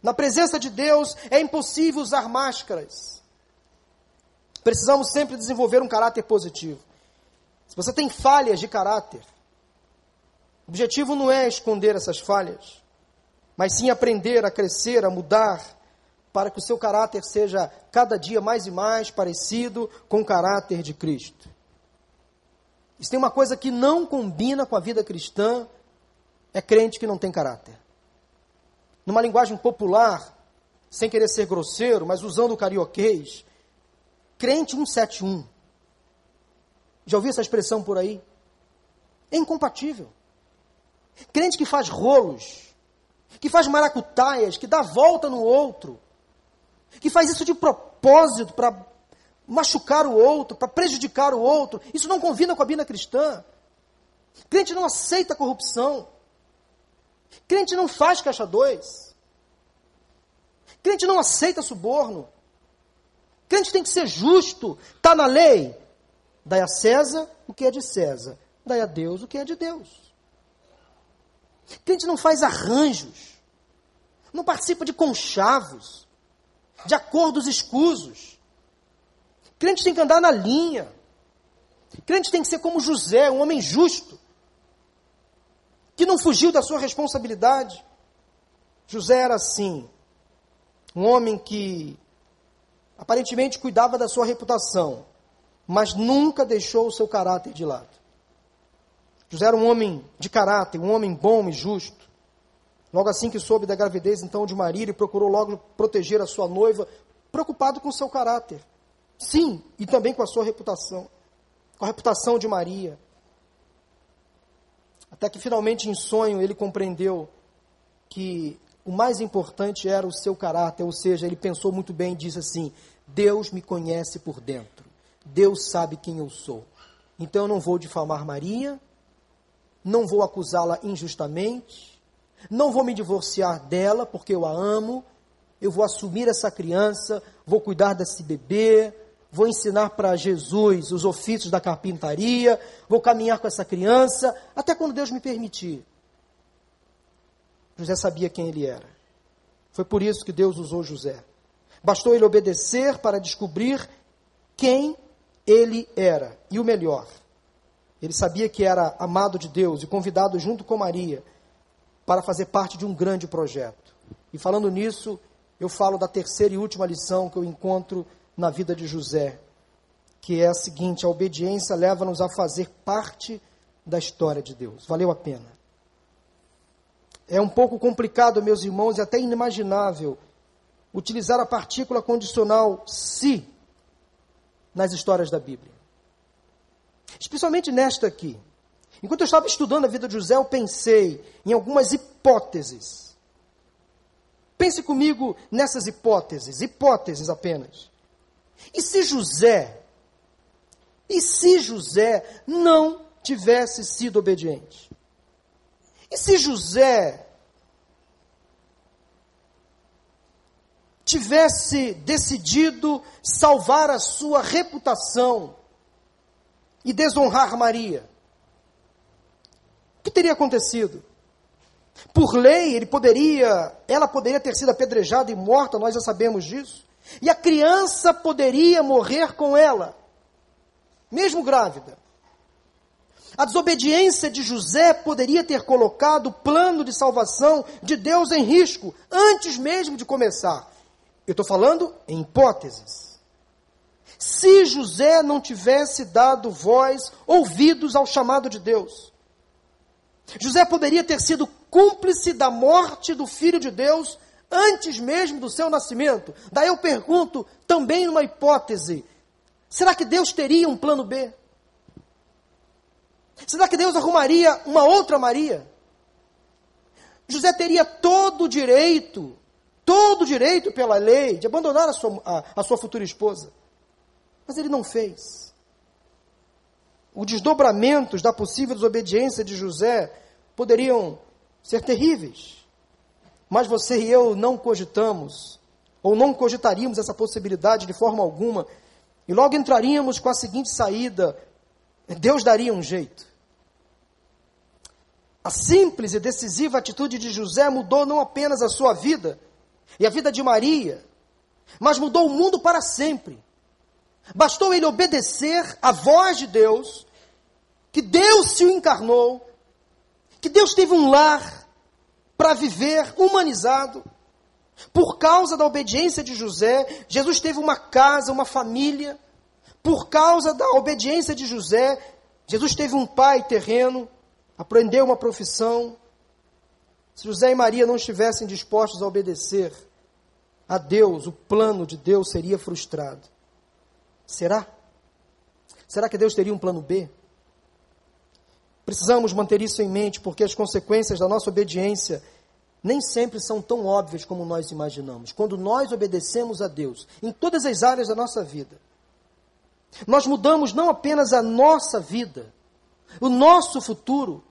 Na presença de Deus é impossível usar máscaras. Precisamos sempre desenvolver um caráter positivo. Se você tem falhas de caráter, o objetivo não é esconder essas falhas, mas sim aprender a crescer, a mudar, para que o seu caráter seja cada dia mais e mais parecido com o caráter de Cristo. Se tem uma coisa que não combina com a vida cristã, é crente que não tem caráter. Numa linguagem popular, sem querer ser grosseiro, mas usando o carioquês, crente 171. Já ouviu essa expressão por aí? É incompatível. Crente que faz rolos, que faz maracutaias, que dá volta no outro, que faz isso de propósito para machucar o outro, para prejudicar o outro. Isso não combina com a vida cristã. Crente não aceita corrupção. Crente não faz caixa dois. Crente não aceita suborno. Crente tem que ser justo. Está na lei. Dai a César o que é de César. Dai a Deus o que é de Deus. Crente não faz arranjos. Não participa de conchavos. De acordos escusos. Crente tem que andar na linha. Crente tem que ser como José, um homem justo, que não fugiu da sua responsabilidade. José era assim, um homem que aparentemente cuidava da sua reputação, mas nunca deixou o seu caráter de lado. José era um homem de caráter, um homem bom e justo. Logo assim que soube da gravidez então de Maria, ele procurou logo proteger a sua noiva, preocupado com seu caráter. Sim, e também com a sua reputação, com a reputação de Maria. Até que finalmente em sonho ele compreendeu que o mais importante era o seu caráter, ou seja, ele pensou muito bem e disse assim: Deus me conhece por dentro, Deus sabe quem eu sou. Então eu não vou difamar Maria, não vou acusá-la injustamente, não vou me divorciar dela porque eu a amo, eu vou assumir essa criança, vou cuidar desse bebê, vou ensinar para Jesus os ofícios da carpintaria, vou caminhar com essa criança, até quando Deus me permitir. José sabia quem ele era. Foi por isso que Deus usou José. Bastou ele obedecer para descobrir quem ele era. E o melhor, ele sabia que era amado de Deus e convidado junto com Maria para fazer parte de um grande projeto. E falando nisso, eu falo da terceira e última lição que eu encontro na vida de José, que é a seguinte: a obediência leva-nos a fazer parte da história de Deus. Valeu a pena. É um pouco complicado, meus irmãos, e até inimaginável utilizar a partícula condicional se nas histórias da Bíblia. Especialmente nesta aqui. Enquanto eu estava estudando a vida de José, eu pensei em algumas hipóteses. Pense comigo nessas hipóteses, hipóteses apenas. E se José, e se José não tivesse sido obediente? E se José tivesse decidido salvar a sua reputação e desonrar Maria, o que teria acontecido? Por lei, ele poderia, ela poderia ter sido apedrejada e morta, nós já sabemos disso. E a criança poderia morrer com ela, mesmo grávida. A desobediência de José poderia ter colocado o plano de salvação de Deus em risco, antes mesmo de começar. Eu estou falando em hipóteses. Se José não tivesse dado voz, ouvidos ao chamado de Deus, José poderia ter sido cúmplice da morte do filho de Deus antes mesmo do seu nascimento. Daí eu pergunto, também numa hipótese: será que Deus teria um plano B? Será que Deus arrumaria uma outra Maria? José teria todo o direito, todo o direito pela lei, de abandonar a sua, a, a sua futura esposa. Mas ele não fez. Os desdobramentos da possível desobediência de José poderiam ser terríveis. Mas você e eu não cogitamos, ou não cogitaríamos essa possibilidade de forma alguma, e logo entraríamos com a seguinte saída: Deus daria um jeito. A simples e decisiva atitude de José mudou não apenas a sua vida e a vida de Maria, mas mudou o mundo para sempre. Bastou ele obedecer à voz de Deus, que Deus se encarnou, que Deus teve um lar para viver humanizado. Por causa da obediência de José, Jesus teve uma casa, uma família. Por causa da obediência de José, Jesus teve um pai terreno aprendeu uma profissão. Se José e Maria não estivessem dispostos a obedecer a Deus, o plano de Deus seria frustrado. Será? Será que Deus teria um plano B? Precisamos manter isso em mente, porque as consequências da nossa obediência nem sempre são tão óbvias como nós imaginamos. Quando nós obedecemos a Deus em todas as áreas da nossa vida, nós mudamos não apenas a nossa vida, o nosso futuro,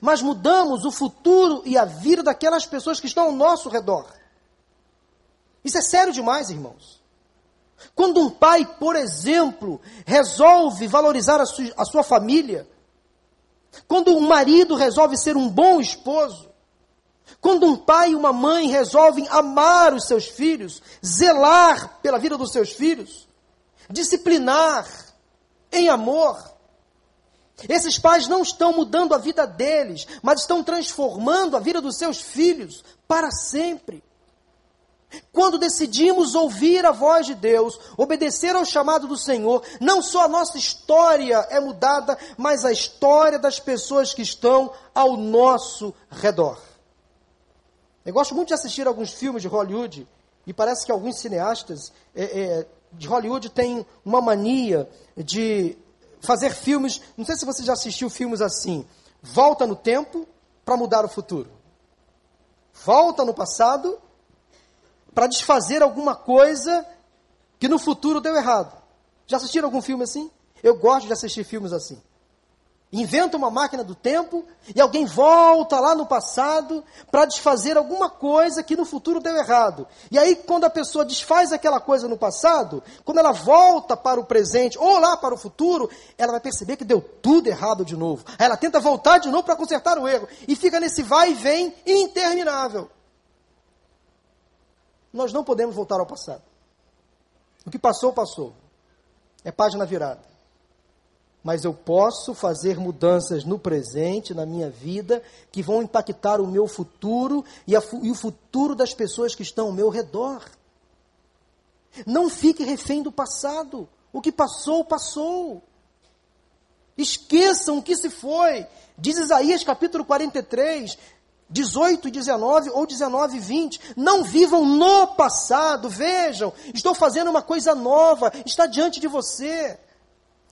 mas mudamos o futuro e a vida daquelas pessoas que estão ao nosso redor. Isso é sério demais, irmãos. Quando um pai, por exemplo, resolve valorizar a sua, a sua família, quando um marido resolve ser um bom esposo, quando um pai e uma mãe resolvem amar os seus filhos, zelar pela vida dos seus filhos, disciplinar em amor, esses pais não estão mudando a vida deles, mas estão transformando a vida dos seus filhos para sempre. Quando decidimos ouvir a voz de Deus, obedecer ao chamado do Senhor, não só a nossa história é mudada, mas a história das pessoas que estão ao nosso redor. Eu gosto muito de assistir alguns filmes de Hollywood, e parece que alguns cineastas é, é, de Hollywood têm uma mania de fazer filmes. Não sei se você já assistiu filmes assim. Volta no tempo para mudar o futuro. Volta no passado para desfazer alguma coisa que no futuro deu errado. Já assistiram algum filme assim? Eu gosto de assistir filmes assim. Inventa uma máquina do tempo e alguém volta lá no passado para desfazer alguma coisa que no futuro deu errado. E aí, quando a pessoa desfaz aquela coisa no passado, quando ela volta para o presente ou lá para o futuro, ela vai perceber que deu tudo errado de novo. Aí ela tenta voltar de novo para consertar o erro e fica nesse vai e vem interminável. Nós não podemos voltar ao passado. O que passou, passou. É página virada mas eu posso fazer mudanças no presente, na minha vida, que vão impactar o meu futuro e, e, o futuro das pessoas que estão ao meu redor. Não fique refém do passado. O que passou, passou. Esqueçam o que se foi. Diz Isaías capítulo 43, 18 e 19 ou 19 e 20. Não vivam no passado. Vejam, estou fazendo uma coisa nova, está diante de você.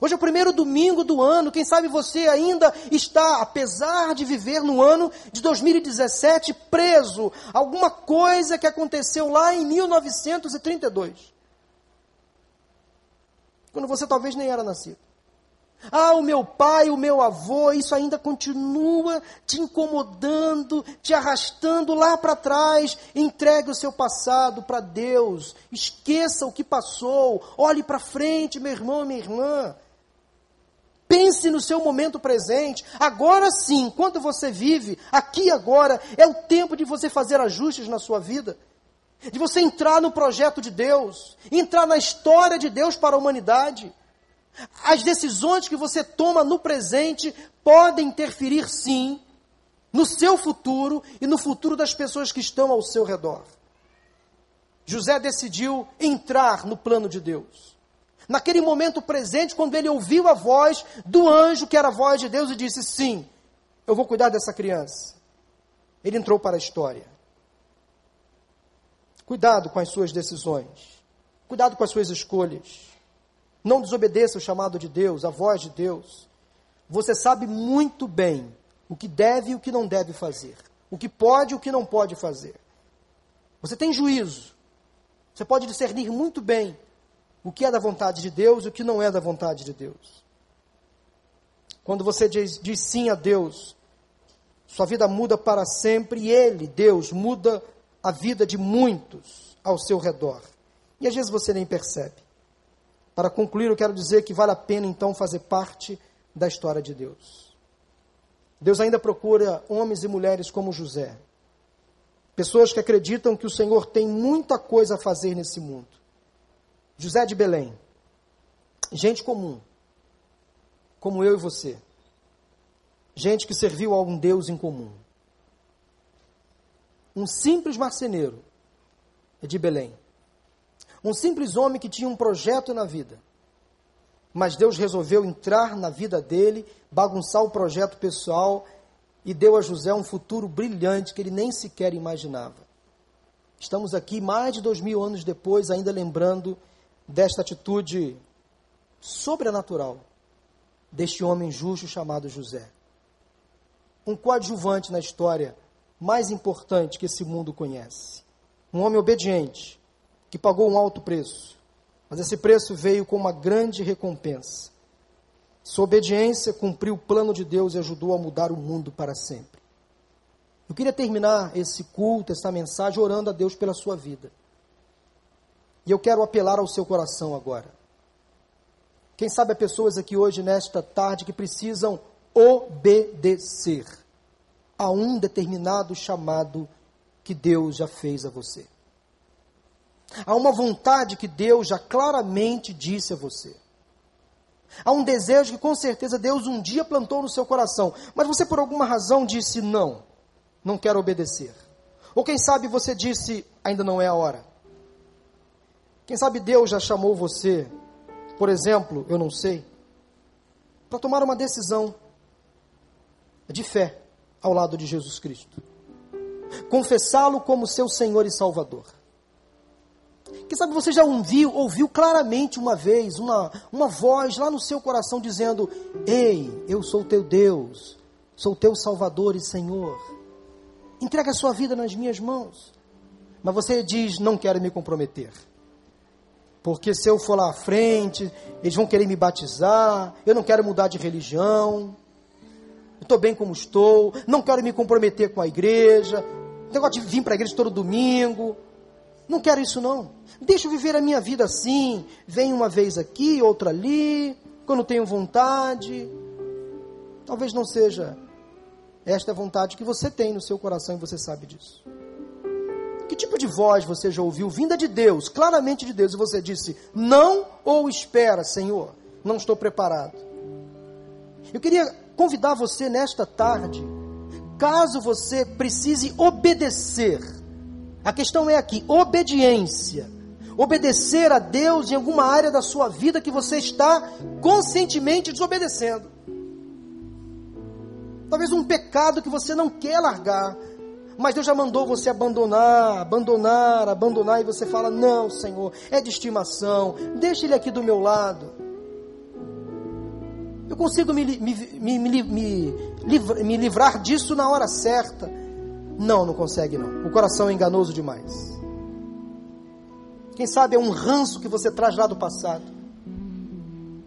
Hoje é o primeiro domingo do ano. Quem sabe você ainda está, apesar de viver no ano de 2017, preso a alguma coisa que aconteceu lá em 1932. Quando você talvez nem era nascido. Ah, o meu pai, o meu avô, isso ainda continua te incomodando, te arrastando lá para trás. Entregue o seu passado para Deus. Esqueça o que passou. Olhe para frente, meu irmão, minha irmã. Pense no seu momento presente. Agora sim, quando você vive, aqui agora, é o tempo de você fazer ajustes na sua vida. De você entrar no projeto de Deus, entrar na história de Deus para a humanidade. As decisões que você toma no presente podem interferir, sim, no seu futuro e no futuro das pessoas que estão ao seu redor. José decidiu entrar no plano de Deus. Naquele momento presente, quando ele ouviu a voz do anjo, que era a voz de Deus, e disse: Sim, eu vou cuidar dessa criança. Ele entrou para a história. Cuidado com as suas decisões. Cuidado com as suas escolhas. Não desobedeça o chamado de Deus, a voz de Deus. Você sabe muito bem o que deve e o que não deve fazer, o que pode e o que não pode fazer. Você tem juízo. Você pode discernir muito bem o que é da vontade de Deus e o que não é da vontade de Deus. Quando você diz, diz sim a Deus, sua vida muda para sempre e Ele, Deus, muda a vida de muitos ao seu redor. E às vezes você nem percebe. Para concluir, eu quero dizer que vale a pena então fazer parte da história de Deus. Deus ainda procura homens e mulheres como José, pessoas que acreditam que o Senhor tem muita coisa a fazer nesse mundo. José de Belém, gente comum, como eu e você, gente que serviu a um Deus em comum. Um simples marceneiro de Belém um simples homem que tinha um projeto na vida. Mas Deus resolveu entrar na vida dele, bagunçar o projeto pessoal e deu a José um futuro brilhante que ele nem sequer imaginava. Estamos aqui mais de dois mil anos depois, ainda lembrando desta atitude sobrenatural deste homem justo chamado José. Um coadjuvante na história mais importante que esse mundo conhece. Um homem obediente, que pagou um alto preço, mas esse preço veio com uma grande recompensa. Sua obediência cumpriu o plano de Deus e ajudou a mudar o mundo para sempre. Eu queria terminar esse culto, essa mensagem, orando a Deus pela sua vida. E eu quero apelar ao seu coração agora. Quem sabe há pessoas aqui hoje, nesta tarde, que precisam obedecer a um determinado chamado que Deus já fez a você. Há uma vontade que Deus já claramente disse a você. Há um desejo que com certeza Deus um dia plantou no seu coração, mas você por alguma razão disse não, não quero obedecer. Ou quem sabe você disse ainda não é a hora. Quem sabe Deus já chamou você, por exemplo, eu não sei, para tomar uma decisão de fé ao lado de Jesus Cristo. Confessá-lo como seu Senhor e Salvador. Quem sabe você já ouviu, ouviu claramente uma vez uma, uma voz lá no seu coração dizendo: Ei, eu sou teu Deus, sou teu Salvador e Senhor. Entrega a sua vida nas minhas mãos. Mas você diz: Não quero me comprometer. Porque se eu for lá à frente, eles vão querer me batizar, eu não quero mudar de religião, estou bem como estou, não quero me comprometer com a igreja, negócio de vir para a igreja todo domingo, não quero isso não. Deixa eu viver a minha vida assim. Venho uma vez aqui, outra ali, quando tenho vontade. Talvez não seja esta a vontade que você tem no seu coração e você sabe disso. Que tipo de voz você já ouviu vinda de Deus, claramente de Deus, e você disse: "Não ou espera, Senhor, não estou preparado". Eu queria convidar você nesta tarde, caso você precise obedecer a questão é aqui: obediência. Obedecer a Deus em alguma área da sua vida que você está conscientemente desobedecendo. Talvez um pecado que você não quer largar, mas Deus já mandou você abandonar, abandonar, abandonar, e você fala: Não, Senhor, é de estimação, deixa ele aqui do meu lado. Eu consigo me, me, me, me livrar disso na hora certa. Não, não consegue não. O coração é enganoso demais. Quem sabe é um ranço que você traz lá do passado.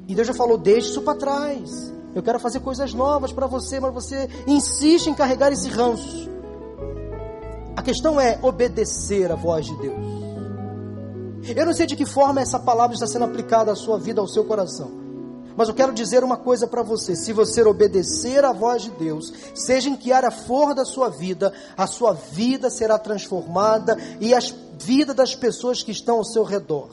E Deus já falou: deixe isso para trás. Eu quero fazer coisas novas para você, mas você insiste em carregar esse ranço. A questão é obedecer a voz de Deus. Eu não sei de que forma essa palavra está sendo aplicada à sua vida, ao seu coração. Mas eu quero dizer uma coisa para você: se você obedecer à voz de Deus, seja em que área for da sua vida, a sua vida será transformada e a vida das pessoas que estão ao seu redor.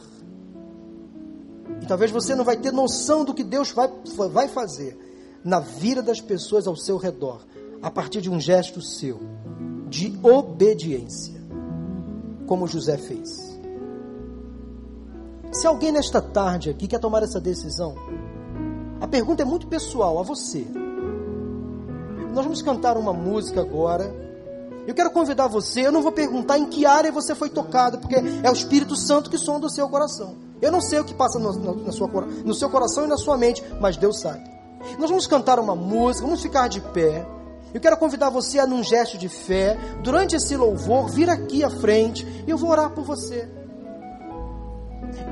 E talvez você não vai ter noção do que Deus vai, vai fazer na vida das pessoas ao seu redor, a partir de um gesto seu, de obediência, como José fez. Se alguém nesta tarde aqui quer tomar essa decisão, a pergunta é muito pessoal, a você. Nós vamos cantar uma música agora. Eu quero convidar você, eu não vou perguntar em que área você foi tocado, porque é o Espírito Santo que sonda o seu coração. Eu não sei o que passa no, no, sua, no seu coração e na sua mente, mas Deus sabe. Nós vamos cantar uma música, vamos ficar de pé. Eu quero convidar você a, num gesto de fé, durante esse louvor, vir aqui à frente e eu vou orar por você.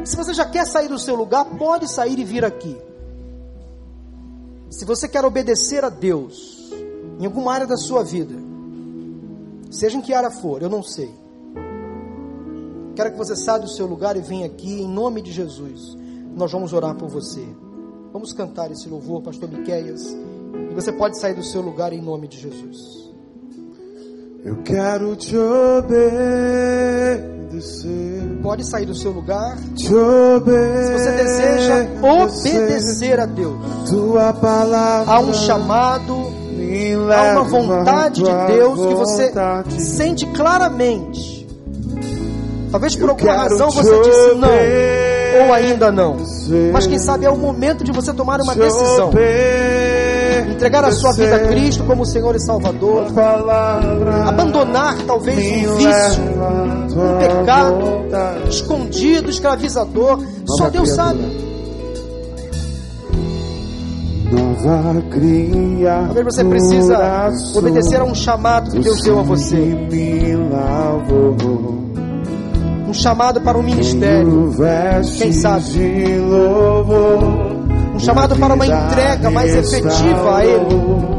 Se você já quer sair do seu lugar, pode sair e vir aqui. Se você quer obedecer a Deus em alguma área da sua vida, seja em que área for, eu não sei. Quero que você saia do seu lugar e venha aqui em nome de Jesus. Nós vamos orar por você. Vamos cantar esse louvor, pastor Miqueias. E você pode sair do seu lugar em nome de Jesus. Eu quero te obedecer. Pode sair do seu lugar. Te obedecer. Se você deseja obedecer a Deus, tua palavra há um chamado, há uma vontade de Deus que você sente claramente. Talvez por alguma razão você disse não, ou ainda não. Mas quem sabe é o momento de você tomar uma decisão entregar a sua vida a Cristo como Senhor e Salvador, abandonar talvez um vício, um pecado escondido, escravizador, só Deus sabe. Talvez você precisa obedecer a um chamado que Deus deu a você. Um chamado para um ministério. Quem sabe? Chamado para uma entrega mais efetiva a Ele.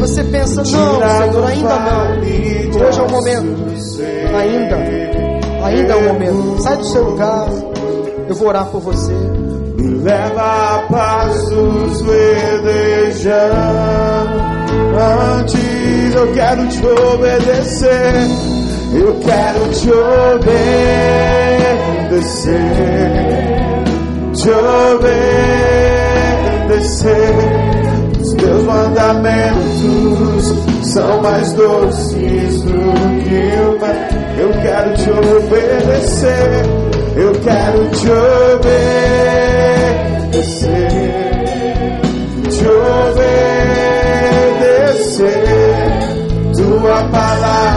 Você pensa, não, Senhor, ainda não. Hoje é o momento. Ainda. Ainda é o momento. Sai do seu lugar. Eu vou orar por você. Me leva a passos verdejantes. Eu quero te obedecer. Eu quero te obedecer te obedecer. Os teus mandamentos são mais doces do que o mel. Eu quero te obedecer. Eu quero te obedecer. Te obedecer. Tua palavra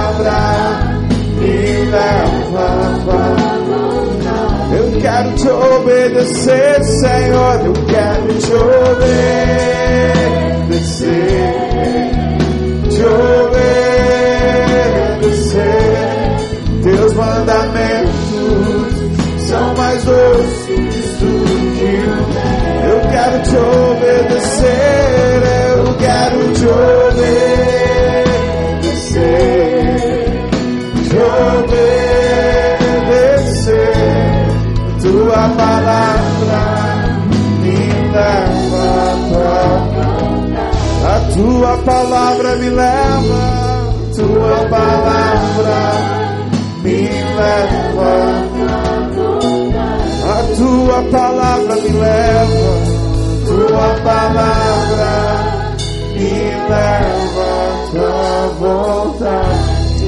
quero te obedecer, Senhor. Eu quero te obedecer. Te obedecer. Teus mandamentos são mais doces do que o Eu quero te obedecer. Eu quero te obedecer. Palavra me leva, tua palavra me leva, a tua palavra me leva, tua palavra me leva a volta.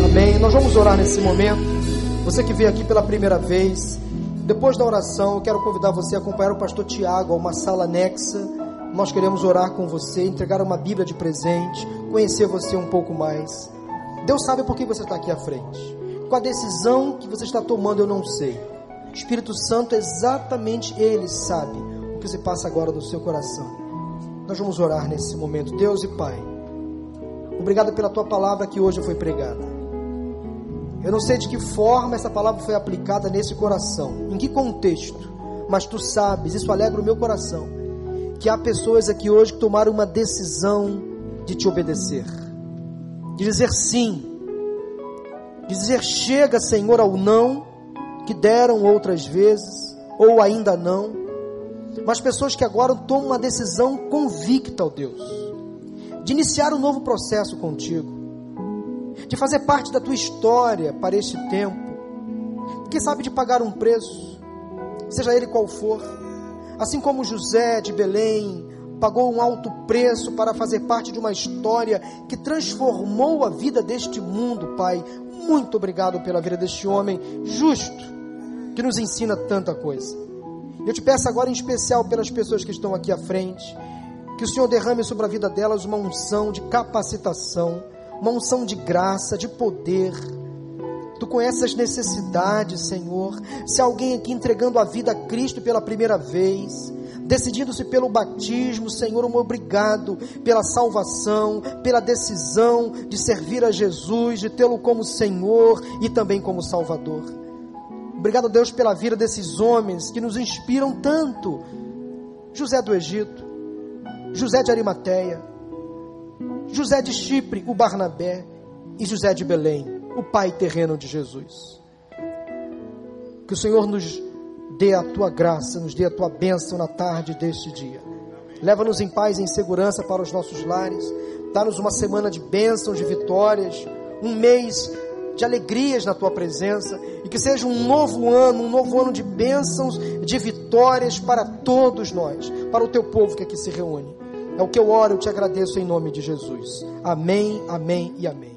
Amém. Nós vamos orar nesse momento. Você que veio aqui pela primeira vez, depois da oração, eu quero convidar você a acompanhar o pastor Tiago a uma sala anexa. Nós queremos orar com você, entregar uma Bíblia de presente, conhecer você um pouco mais. Deus sabe por que você está aqui à frente. Com a decisão que você está tomando, eu não sei. O Espírito Santo, exatamente Ele sabe o que se passa agora no seu coração. Nós vamos orar nesse momento. Deus e Pai, obrigado pela tua palavra que hoje foi pregada. Eu não sei de que forma essa palavra foi aplicada nesse coração, em que contexto, mas tu sabes, isso alegra o meu coração, que há pessoas aqui hoje que tomaram uma decisão de te obedecer, de dizer sim, de dizer chega, Senhor, ao não, que deram outras vezes, ou ainda não, mas pessoas que agora tomam uma decisão convicta, ó Deus, de iniciar um novo processo contigo, de fazer parte da tua história para este tempo, quem sabe de pagar um preço, seja ele qual for, assim como José de Belém pagou um alto preço para fazer parte de uma história que transformou a vida deste mundo, Pai. Muito obrigado pela vida deste homem justo, que nos ensina tanta coisa. Eu te peço agora, em especial, pelas pessoas que estão aqui à frente, que o Senhor derrame sobre a vida delas uma unção de capacitação, uma unção de graça, de poder Tu conheces as necessidades, Senhor. Se alguém aqui entregando a vida a Cristo pela primeira vez, decidindo-se pelo batismo, Senhor, um obrigado pela salvação, pela decisão de servir a Jesus, de tê-lo como Senhor e também como Salvador. Obrigado, Deus, pela vida desses homens que nos inspiram tanto. José do Egito, José de Arimateia, José de Chipre, o Barnabé e José de Belém o Pai terreno de Jesus. Que o Senhor nos dê a tua graça, nos dê a tua bênção na tarde deste dia. Leva-nos em paz e em segurança para os nossos lares. Dá-nos uma semana de bênçãos, de vitórias, um mês de alegrias na tua presença e que seja um novo ano, um novo ano de bênçãos, de vitórias para todos nós, para o teu povo que aqui se reúne. É o que eu oro, eu te agradeço em nome de Jesus. Amém, amém e amém.